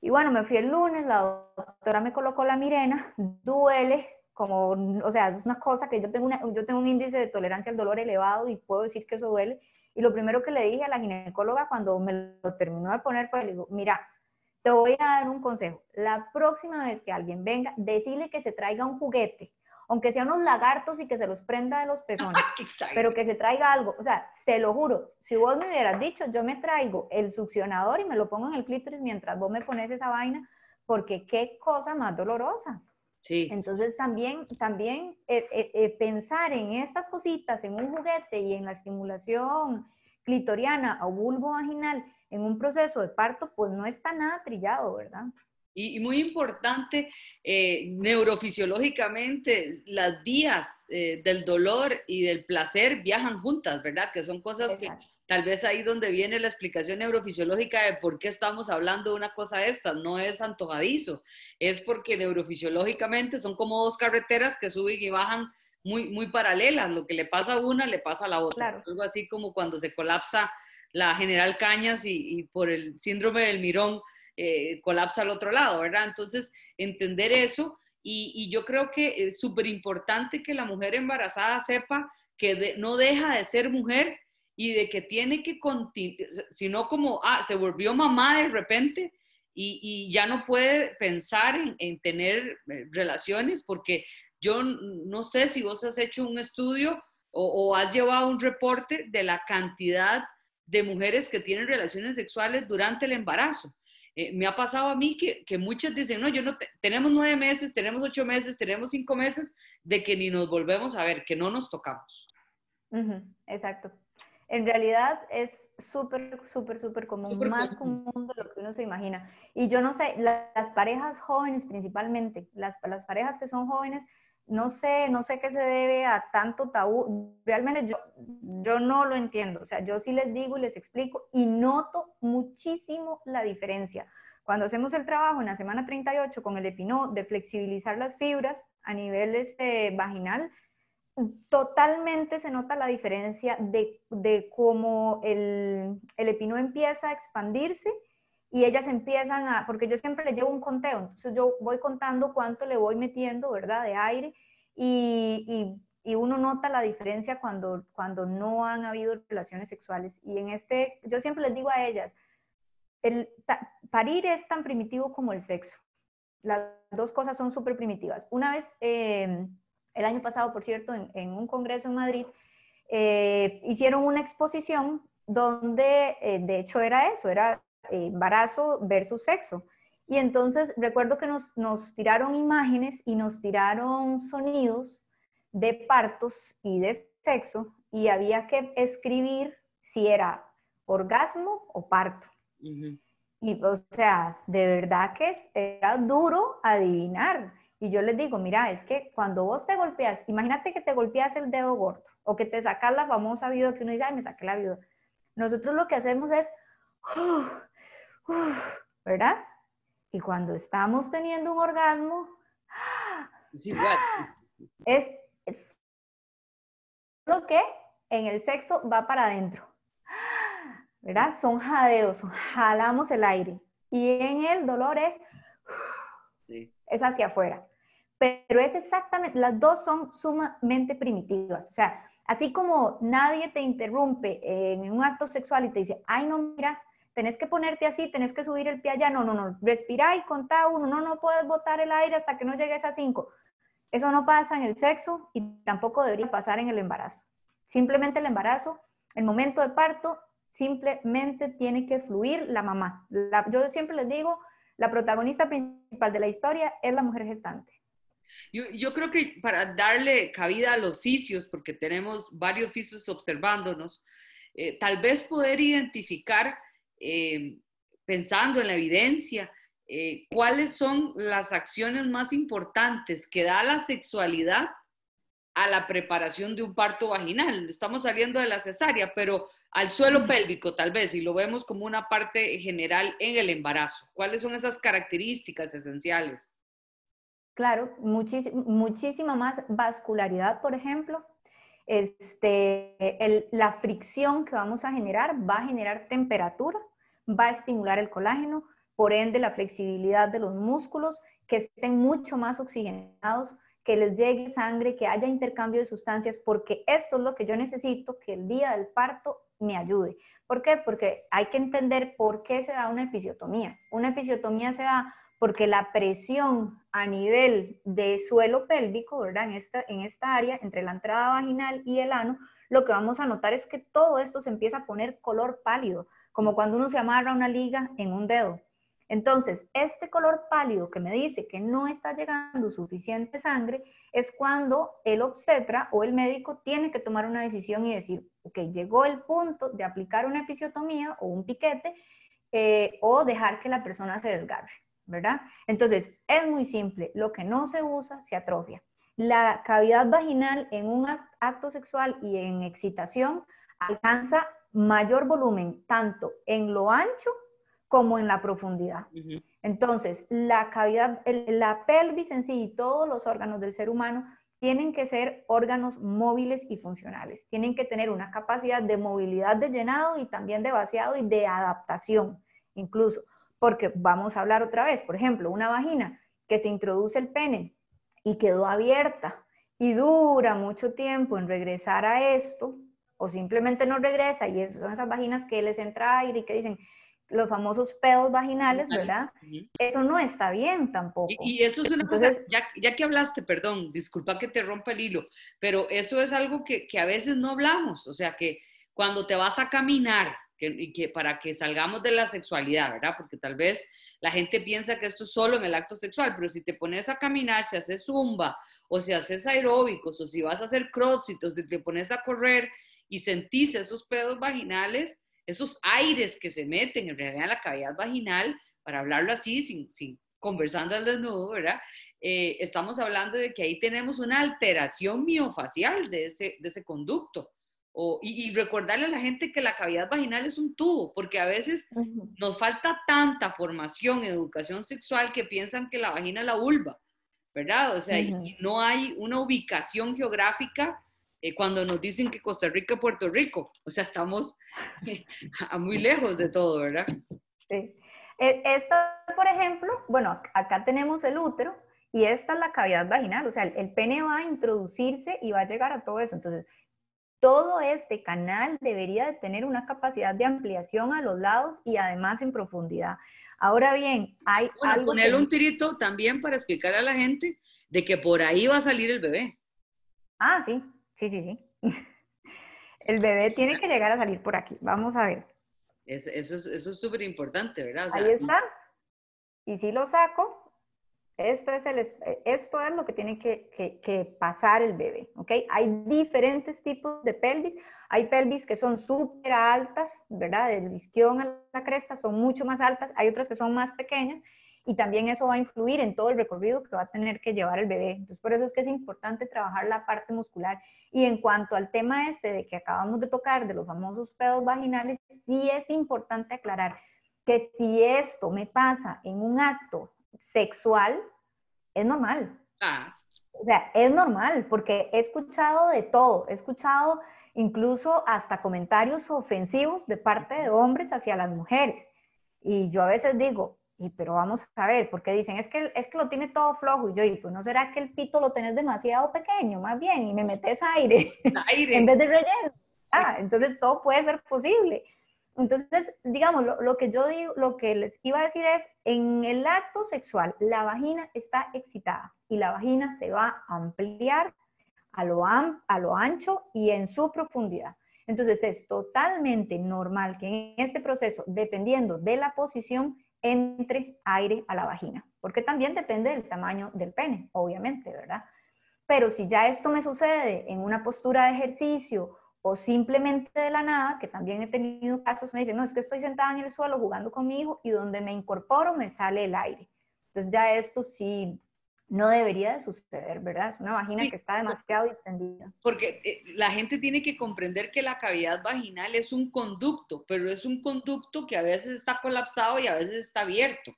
Y bueno, me fui el lunes, la doctora me colocó la mirena, duele, como, o sea, es una cosa que yo tengo, una, yo tengo un índice de tolerancia al dolor elevado y puedo decir que eso duele. Y lo primero que le dije a la ginecóloga cuando me lo terminó de poner fue, le digo, mira, te voy a dar un consejo. La próxima vez que alguien venga, decirle que se traiga un juguete, aunque sean unos lagartos y que se los prenda de los pezones, *laughs* pero que se traiga algo. O sea, se lo juro, si vos me hubieras dicho, yo me traigo el succionador y me lo pongo en el clítoris mientras vos me pones esa vaina, porque qué cosa más dolorosa. Sí. Entonces también, también eh, eh, eh, pensar en estas cositas, en un juguete y en la estimulación clitoriana o vulvo vaginal, en un proceso de parto, pues no está nada trillado, ¿verdad? Y, muy importante, eh, neurofisiológicamente, las vías eh, del dolor y del placer viajan juntas, ¿verdad? Que son cosas que tal vez ahí donde viene la explicación neurofisiológica de por qué estamos hablando de una cosa esta, no es antojadizo, es porque neurofisiológicamente son como dos carreteras que suben y bajan muy, muy paralelas, lo que le pasa a una le pasa a la otra, algo así como cuando se colapsa la General Cañas y, por el síndrome del mirón eh, colapsa al otro lado, ¿verdad? Entonces, entender eso y, yo creo que es súper importante que la mujer embarazada sepa que no deja de ser mujer y de que tiene que continuar, sino como, ah, se volvió mamá de repente y, ya no puede pensar en, tener eh, relaciones porque yo no sé si vos has hecho un estudio o, o has llevado un reporte de la cantidad de mujeres que tienen relaciones sexuales durante el embarazo. Eh, me ha pasado a mí que, que muchas dicen, no, yo no, tenemos nueve meses, tenemos ocho meses, tenemos cinco meses de que ni nos volvemos a ver, que no nos tocamos. exacto. En realidad es súper, súper, súper común, más común de lo que uno se imagina. Y yo no sé, las, parejas jóvenes principalmente, las, las parejas que son jóvenes, no sé, no sé qué se debe a tanto tabú. Realmente yo, yo no lo entiendo. O sea, yo sí les digo y les explico y noto muchísimo la diferencia. Cuando hacemos el trabajo en la semana 38 con el epinó de flexibilizar las fibras a nivel este, vaginal, totalmente se nota la diferencia de, de cómo el, el epinó empieza a expandirse y ellas empiezan a, porque yo siempre le llevo un conteo, entonces yo voy contando cuánto le voy metiendo, ¿verdad?, de aire y, y, uno nota la diferencia cuando, cuando no han habido relaciones sexuales. Y en este, yo siempre les digo a ellas, el, parir es tan primitivo como el sexo. Las dos cosas son súper primitivas. Una vez, em, el año pasado, por cierto, en, un congreso en Madrid, eh, hicieron una exposición donde, eh, de hecho, era eso, era embarazo versus sexo. Y entonces recuerdo que nos, nos tiraron imágenes y nos tiraron sonidos de partos y de sexo y había que escribir si era orgasmo o parto. Y o sea, de verdad que era duro adivinar. Y yo les digo, mira, es que cuando vos te golpeas, imagínate que te golpeas el dedo gordo o que te sacas la famosa viuda que uno dice, ay, me saqué la viuda. Nosotros lo que hacemos es, *sighs* ¿verdad? Y cuando estamos teniendo un orgasmo, es igual. Es, lo que en el sexo va para adentro. ¿Verdad? Son jadeos, jalamos el aire. Y en el dolor es, es hacia afuera. Pero es exactamente, las dos son sumamente primitivas. O sea, así como nadie te interrumpe en un acto sexual y te dice, ay, no, mira, tenés que ponerte así, tenés que subir el pie allá, no, no, no, respira y contá uno, no, no puedes botar el aire hasta que no llegues a cinco. Eso no pasa en el sexo y tampoco debería pasar en el embarazo. Simplemente el embarazo, el momento de parto, simplemente tiene que fluir la mamá. yo siempre les digo, la protagonista principal de la historia es la mujer gestante. Yo, creo que para darle cabida a los fisios, porque tenemos varios fisios observándonos, eh, tal vez poder identificar eh, pensando en la evidencia, eh, cuáles son las acciones más importantes que da la sexualidad a la preparación de un parto vaginal. Estamos saliendo de la cesárea, pero al suelo pélvico tal vez, y lo vemos como una parte general en el embarazo. ¿Cuáles son esas características esenciales? Claro, muchísima más vascularidad, por ejemplo, este, la fricción que vamos a generar va a generar temperatura, va a estimular el colágeno, por ende la flexibilidad de los músculos, que estén mucho más oxigenados, que les llegue sangre, que haya intercambio de sustancias, porque esto es lo que yo necesito que el día del parto me ayude. ¿Por qué? Porque hay que entender por qué se da una episiotomía. Una episiotomía se da porque la presión a nivel de suelo pélvico, ¿verdad? En esta, en esta área, entre la entrada vaginal y el ano, lo que vamos a notar es que todo esto se empieza a poner color pálido, como cuando uno se amarra una liga en un dedo. Entonces, este color pálido que me dice que no está llegando suficiente sangre es cuando el obstetra o el médico tiene que tomar una decisión y decir, ok, llegó el punto de aplicar una episiotomía o un piquete eh, o dejar que la persona se desgarre. ¿Verdad? Entonces, es muy simple, lo que no se usa se atrofia. La cavidad vaginal en un acto sexual y en excitación alcanza mayor volumen tanto en lo ancho como en la profundidad. Entonces, la cavidad, la pelvis en sí y todos los órganos del ser humano tienen que ser órganos móviles y funcionales. Tienen que tener una capacidad de movilidad de llenado y también de vaciado y de adaptación, incluso. Porque vamos a hablar otra vez, por ejemplo, una vagina que se introduce el pene y quedó abierta y dura mucho tiempo en regresar a esto, o simplemente no regresa, y son esas vaginas que les entra aire y que dicen los famosos pedos vaginales, ¿verdad? Eso no está bien tampoco. Y, eso es una cosa, ya, ya, que hablaste, perdón, disculpa que te rompa el hilo, pero eso es algo que, que a veces no hablamos, o sea que cuando te vas a caminar que, que, para que salgamos de la sexualidad, ¿verdad? Porque tal vez la gente piensa que esto es solo en el acto sexual, pero si te pones a caminar, si haces zumba, o si haces aeróbicos, o si vas a hacer crossfit, o si te pones a correr y sentís esos pedos vaginales, esos aires que se meten en realidad en la cavidad vaginal, para hablarlo así, sin, sin conversando al desnudo, ¿verdad? Eh, estamos hablando de que ahí tenemos una alteración miofacial de ese, de ese conducto. O, y, recordarle a la gente que la cavidad vaginal es un tubo, porque a veces nos falta tanta formación, educación sexual que piensan que la vagina es la vulva, ¿verdad? O sea, y no hay una ubicación geográfica eh, cuando nos dicen que Costa Rica es Puerto Rico. O sea, estamos *laughs* a muy lejos de todo, ¿verdad? Sí. E, esta, por ejemplo, bueno, acá tenemos el útero y esta es la cavidad vaginal, o sea, el, pene va a introducirse y va a llegar a todo eso. Entonces, todo este canal debería de tener una capacidad de ampliación a los lados y además en profundidad. Ahora bien, hay bueno, ponerle un tirito también para explicarle a la gente de que por ahí va a salir el bebé. Ah, sí, sí, sí, sí. *laughs* El bebé tiene que llegar a salir por aquí. Vamos a ver. eso es súper importante, ¿verdad? ahí está. Y si lo saco, esto es, el, esto es lo que tiene que, pasar el bebé, ¿ok? Hay diferentes tipos de pelvis. Hay pelvis que son súper altas, ¿verdad? Del isquión a la cresta son mucho más altas. Hay otras que son más pequeñas y también eso va a influir en todo el recorrido que va a tener que llevar el bebé. Entonces, por eso es que es importante trabajar la parte muscular. Y en cuanto al tema este de que acabamos de tocar, de los famosos pedos vaginales, sí es importante aclarar que si esto me pasa en un acto sexual, es normal. Ah. O sea, es normal, porque he escuchado de todo, he escuchado incluso hasta comentarios ofensivos de parte de hombres hacia las mujeres. Y yo a veces digo, y pero vamos a ver, porque dicen, es que, es que lo tiene todo flojo. Y yo digo, pues no será que el pito lo tenés demasiado pequeño, más bien, y me metes aire, aire. *laughs* en vez de relleno. Ah, entonces todo puede ser posible. Entonces, digamos, lo, que yo digo, lo que les iba a decir es, en el acto sexual, la vagina está excitada y la vagina se va a ampliar a lo, a lo ancho y en su profundidad. Entonces, es totalmente normal que en este proceso, dependiendo de la posición, entre aire a la vagina, porque también depende del tamaño del pene, obviamente, ¿verdad? Pero si ya esto me sucede en una postura de ejercicio o simplemente de la nada, que también he tenido casos, me dicen, no, es que estoy sentada en el suelo jugando con mi hijo y donde me incorporo me sale el aire. Entonces ya esto sí no debería de suceder, ¿verdad? Es una vagina que está demasiado distendida. Porque eh, la gente tiene que comprender que la cavidad vaginal es un conducto, pero es un conducto que a veces está colapsado y a veces está abierto.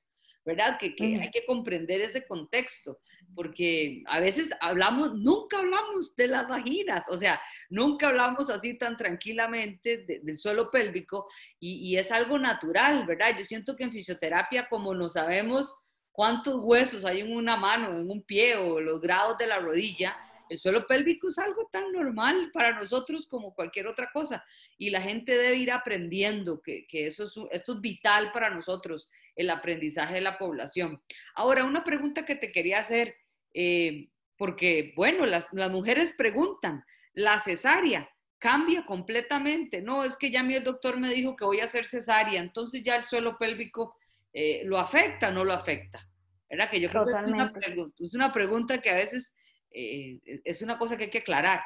¿Verdad? Que, hay que comprender ese contexto, porque a veces hablamos, nunca hablamos de las vaginas, o sea, nunca hablamos así tan tranquilamente del suelo pélvico y, y, es algo natural, ¿verdad? Yo siento que en fisioterapia, como no sabemos cuántos huesos hay en una mano, en un pie o los grados de la rodilla, el suelo pélvico es algo tan normal para nosotros como cualquier otra cosa y la gente debe ir aprendiendo que, que eso es, esto es vital para nosotros, el aprendizaje de la población. Ahora, una pregunta que te quería hacer, eh, porque, bueno, las, las mujeres preguntan, ¿la cesárea cambia completamente? No, es que ya mi doctor me dijo que voy a hacer cesárea, entonces ya el suelo pélvico eh, lo afecta o no lo afecta. ¿Verdad? Que yo creo que es una, es una pregunta que a veces eh, es una cosa que hay que aclarar.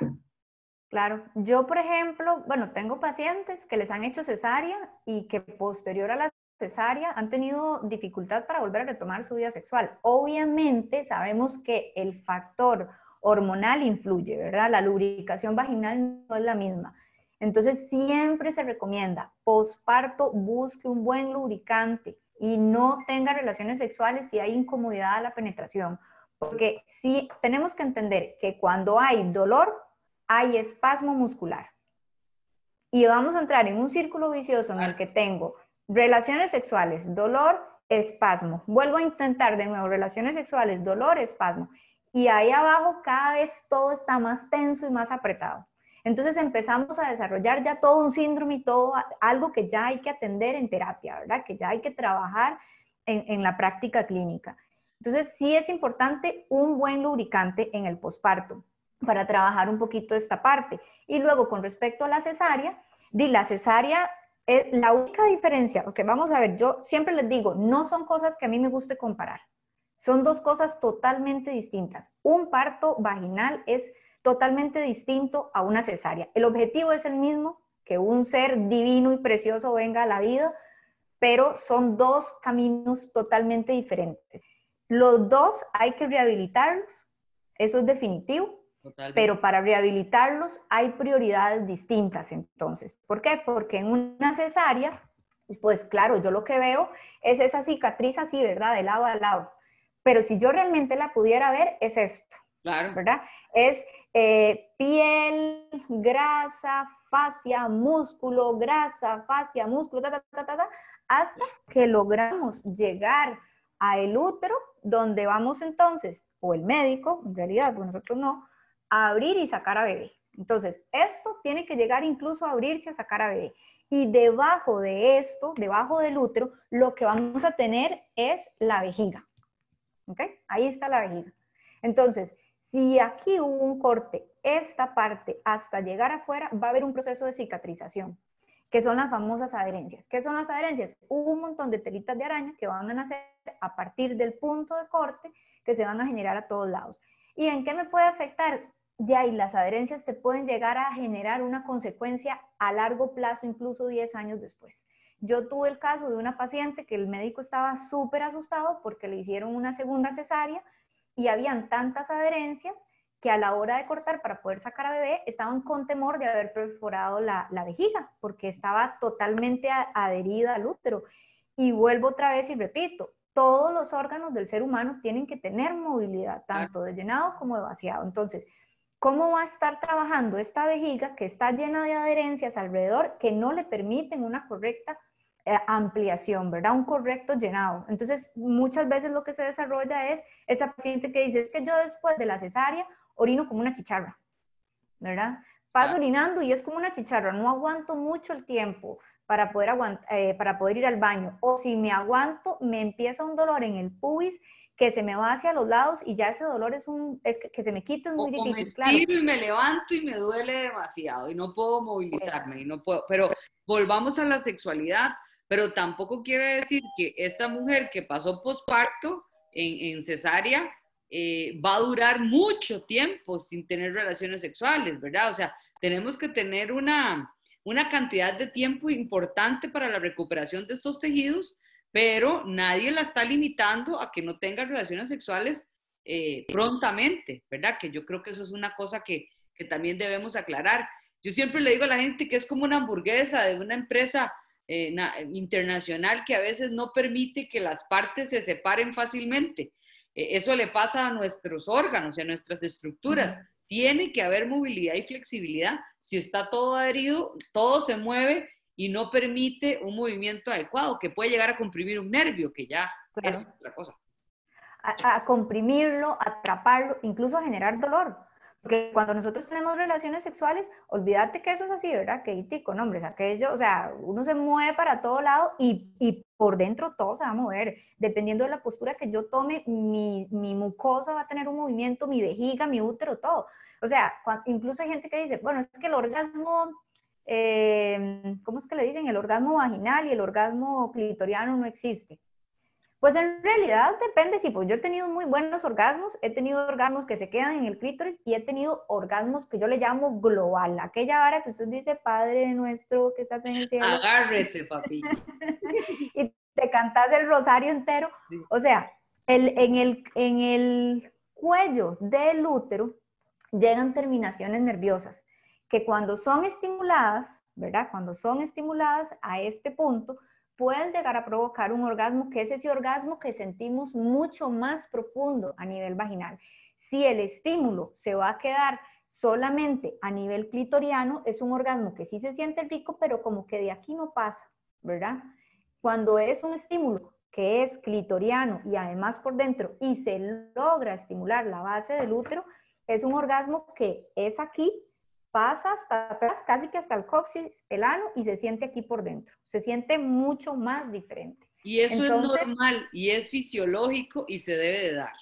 Claro, yo por ejemplo, bueno, tengo pacientes que les han hecho cesárea y que posterior a la cesárea han tenido dificultad para volver a retomar su vida sexual. Obviamente sabemos que el factor hormonal influye, ¿verdad? La lubricación vaginal no es la misma. Entonces siempre se recomienda, posparto, busque un buen lubricante y no tenga relaciones sexuales si hay incomodidad a la penetración porque sí tenemos que entender que cuando hay dolor, hay espasmo muscular. Y vamos a entrar en un círculo vicioso en el que tengo relaciones sexuales, dolor, espasmo. Vuelvo a intentar de nuevo relaciones sexuales, dolor, espasmo. Y ahí abajo cada vez todo está más tenso y más apretado. Entonces empezamos a desarrollar ya todo un síndrome y todo algo que ya hay que atender en terapia, ¿verdad? Que ya hay que trabajar en, en la práctica clínica. Entonces, sí es importante un buen lubricante en el posparto para trabajar un poquito esta parte. Y luego, con respecto a la cesárea, di la cesárea Eh, la única diferencia, porque vamos a ver, yo siempre les digo, no son cosas que a mí me guste comparar. Son dos cosas totalmente distintas. Un parto vaginal es totalmente distinto a una cesárea. El objetivo es el mismo, que un ser divino y precioso venga a la vida, pero son dos caminos totalmente diferentes. Los dos hay que rehabilitarlos, eso es definitivo, pero para rehabilitarlos hay prioridades distintas entonces. ¿Por qué? Porque en una cesárea, pues claro, yo lo que veo es esa cicatriz así, ¿verdad? De lado a lado. Pero si yo realmente la pudiera ver, es esto. Claro. ¿Verdad? Es eh, piel, grasa, fascia, músculo, grasa, fascia, músculo, ta, ta, ta, hasta que logramos llegar a el útero, donde vamos entonces, o el médico, en realidad, pues nosotros no, a abrir y sacar a bebé. Entonces, esto tiene que llegar incluso a abrirse a sacar a bebé. Y debajo de esto, debajo del útero, lo que vamos a tener es la vejiga. ¿Ok? Ahí está la vejiga. Entonces, si aquí hubo un corte, esta parte hasta llegar afuera, va a haber un proceso de cicatrización, que son las famosas adherencias. ¿Qué son las adherencias? Un montón de telitas de araña que van a nacer a partir del punto de corte que se van a generar a todos lados. ¿Y en qué me puede afectar? de ahí las adherencias te pueden llegar a generar una consecuencia a largo plazo, incluso 10 años después. Yo tuve el caso de una paciente que el médico estaba súper asustado porque le hicieron una segunda cesárea y habían tantas adherencias que a la hora de cortar para poder sacar a bebé estaban con temor de haber perforado la, la vejiga porque estaba totalmente adherida al útero. Y vuelvo otra vez y repito, todos los órganos del ser humano tienen que tener movilidad, tanto de llenado como de vaciado. Entonces, ¿Cómo va a estar trabajando esta vejiga que está llena de adherencias alrededor que no le permiten una correcta eh, ampliación, ¿verdad? Un correcto llenado. Entonces, muchas veces lo que se desarrolla es esa paciente que dice, es que yo después de la cesárea orino como una chicharra, ¿verdad? Paso orinando y es como una chicharra, no aguanto mucho el tiempo para poder, eh, para poder ir al baño. O si me aguanto, me empieza un dolor en el pubis que se me va hacia los lados y ya ese dolor es un, es que, se me quita es muy difícil. Me claro. y me levanto y me duele demasiado y no puedo movilizarme y no puedo, pero volvamos a la sexualidad, pero tampoco quiere decir que esta mujer que pasó posparto en, en cesárea eh, va a durar mucho tiempo sin tener relaciones sexuales, ¿verdad? O sea, tenemos que tener una, una cantidad de tiempo importante para la recuperación de estos tejidos pero nadie la está limitando a que no tenga relaciones sexuales eh, prontamente, ¿verdad? Que yo creo que eso es una cosa que, que, también debemos aclarar. Yo siempre le digo a la gente que es como una hamburguesa de una empresa eh, internacional que a veces no permite que las partes se separen fácilmente. Eh, eso le pasa a nuestros órganos y a nuestras estructuras. Tiene que haber movilidad y flexibilidad. Si está todo adherido, todo se mueve y no permite un movimiento adecuado que puede llegar a comprimir un nervio, que ya es otra cosa. A, comprimirlo, atraparlo, incluso a generar dolor. Porque cuando nosotros tenemos relaciones sexuales, olvídate que eso es así, ¿verdad? Que tico, no, hombre, aquello, o sea, uno se mueve para todo lado y, y, por dentro todo se va a mover. Dependiendo de la postura que yo tome, mi, mi mucosa va a tener un movimiento, mi vejiga, mi útero, todo. O sea, incluso hay gente que dice, bueno, es que el orgasmo eh, ¿cómo es que le dicen? El orgasmo vaginal y el orgasmo clitoriano no existe. Pues en realidad depende, sí, pues yo he tenido muy buenos orgasmos, he tenido orgasmos que se quedan en el clítoris y he tenido orgasmos que yo le llamo global, aquella hora que usted dice, Padre nuestro que estás en el cielo. Agárrese, papi. *laughs* y te cantas el rosario entero. O sea, el, en, el, en el cuello del útero llegan terminaciones nerviosas que cuando son estimuladas, ¿verdad? Cuando son estimuladas a este punto, pueden llegar a provocar un orgasmo que es ese orgasmo que sentimos mucho más profundo a nivel vaginal. Si el estímulo se va a quedar solamente a nivel clitoriano, es un orgasmo que sí se siente rico, pero como que de aquí no pasa, ¿verdad? Cuando es un estímulo que es clitoriano y además por dentro y se logra estimular la base del útero, es un orgasmo que es aquí pasa hasta atrás, casi que hasta el coxis, el ano, y se siente aquí por dentro. Se siente mucho más diferente. Y eso es normal y es fisiológico y se debe de dar.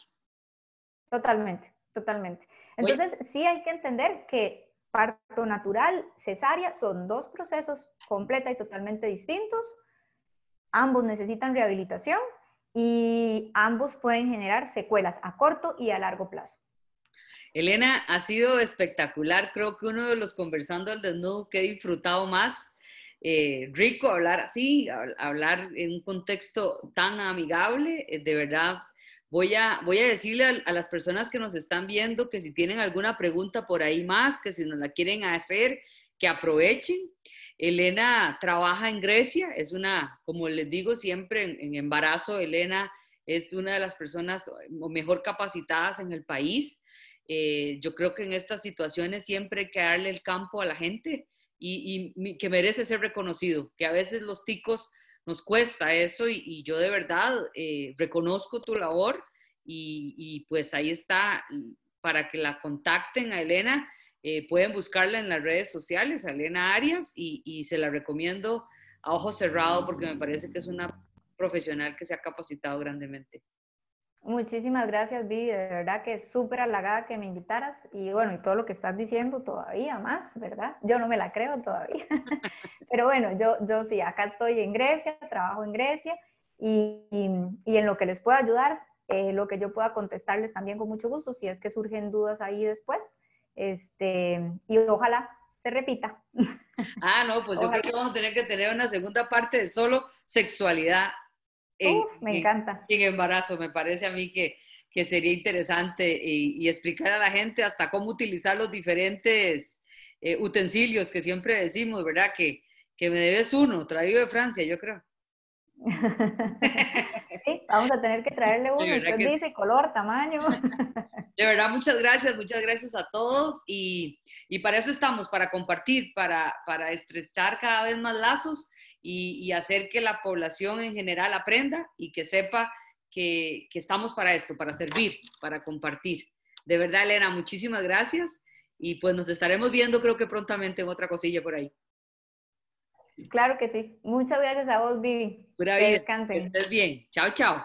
Totalmente, totalmente. Entonces, sí hay que entender que parto natural, cesárea, son dos procesos completa y totalmente distintos. Ambos necesitan rehabilitación y ambos pueden generar secuelas a corto y a largo plazo. Elena, ha sido espectacular. Creo que uno de los conversando al desnudo que he disfrutado más. Eh, rico hablar así, hablar en un contexto tan amigable. Eh, de verdad, voy a, voy a decirle a, a, las personas que nos están viendo que si tienen alguna pregunta por ahí más, que si nos la quieren hacer, que aprovechen. Elena trabaja en Grecia, es una, como les digo siempre, en, embarazo, Elena es una de las personas mejor capacitadas en el país. Eh, yo creo que en estas situaciones siempre hay que darle el campo a la gente y, que merece ser reconocido, que a veces los ticos nos cuesta eso y, yo de verdad eh, reconozco tu labor y, pues ahí está para que la contacten a Elena eh, pueden buscarla en las redes sociales, Elena Arias, y, se la recomiendo a ojo cerrado porque me parece que es una profesional que se ha capacitado grandemente. Muchísimas gracias, Vivi. De verdad que súper halagada que me invitaras. Y bueno, y todo lo que estás diciendo todavía más, ¿verdad? Yo no me la creo todavía. *laughs* Pero bueno, yo, yo sí, acá estoy en Grecia, trabajo en Grecia y, y, en lo que les pueda ayudar, eh, lo que yo pueda contestarles también con mucho gusto, si es que surgen dudas ahí después. Este, y ojalá se repita. Ah, no, pues yo creo que vamos a tener que tener una segunda parte de solo sexualidad. En, me encanta. En, embarazo, me parece a mí que, que sería interesante y, explicar a la gente hasta cómo utilizar los diferentes eh, utensilios que siempre decimos, ¿verdad? Que, que me debes uno, traído de Francia, yo creo. *laughs* sí, vamos a tener que traerle uno. Usted dice color, tamaño. *laughs* De verdad, muchas gracias, muchas gracias a todos y, y para eso estamos, para compartir, para, para estrechar cada vez más lazos y, y, hacer que la población en general aprenda y que sepa que, que estamos para esto, para servir, para compartir. De verdad, Elena, muchísimas gracias y pues nos estaremos viendo creo que prontamente en otra cosilla por ahí. Claro que sí. Muchas gracias a vos, Vivi. Pura vida. Que estés bien. Chao, chao.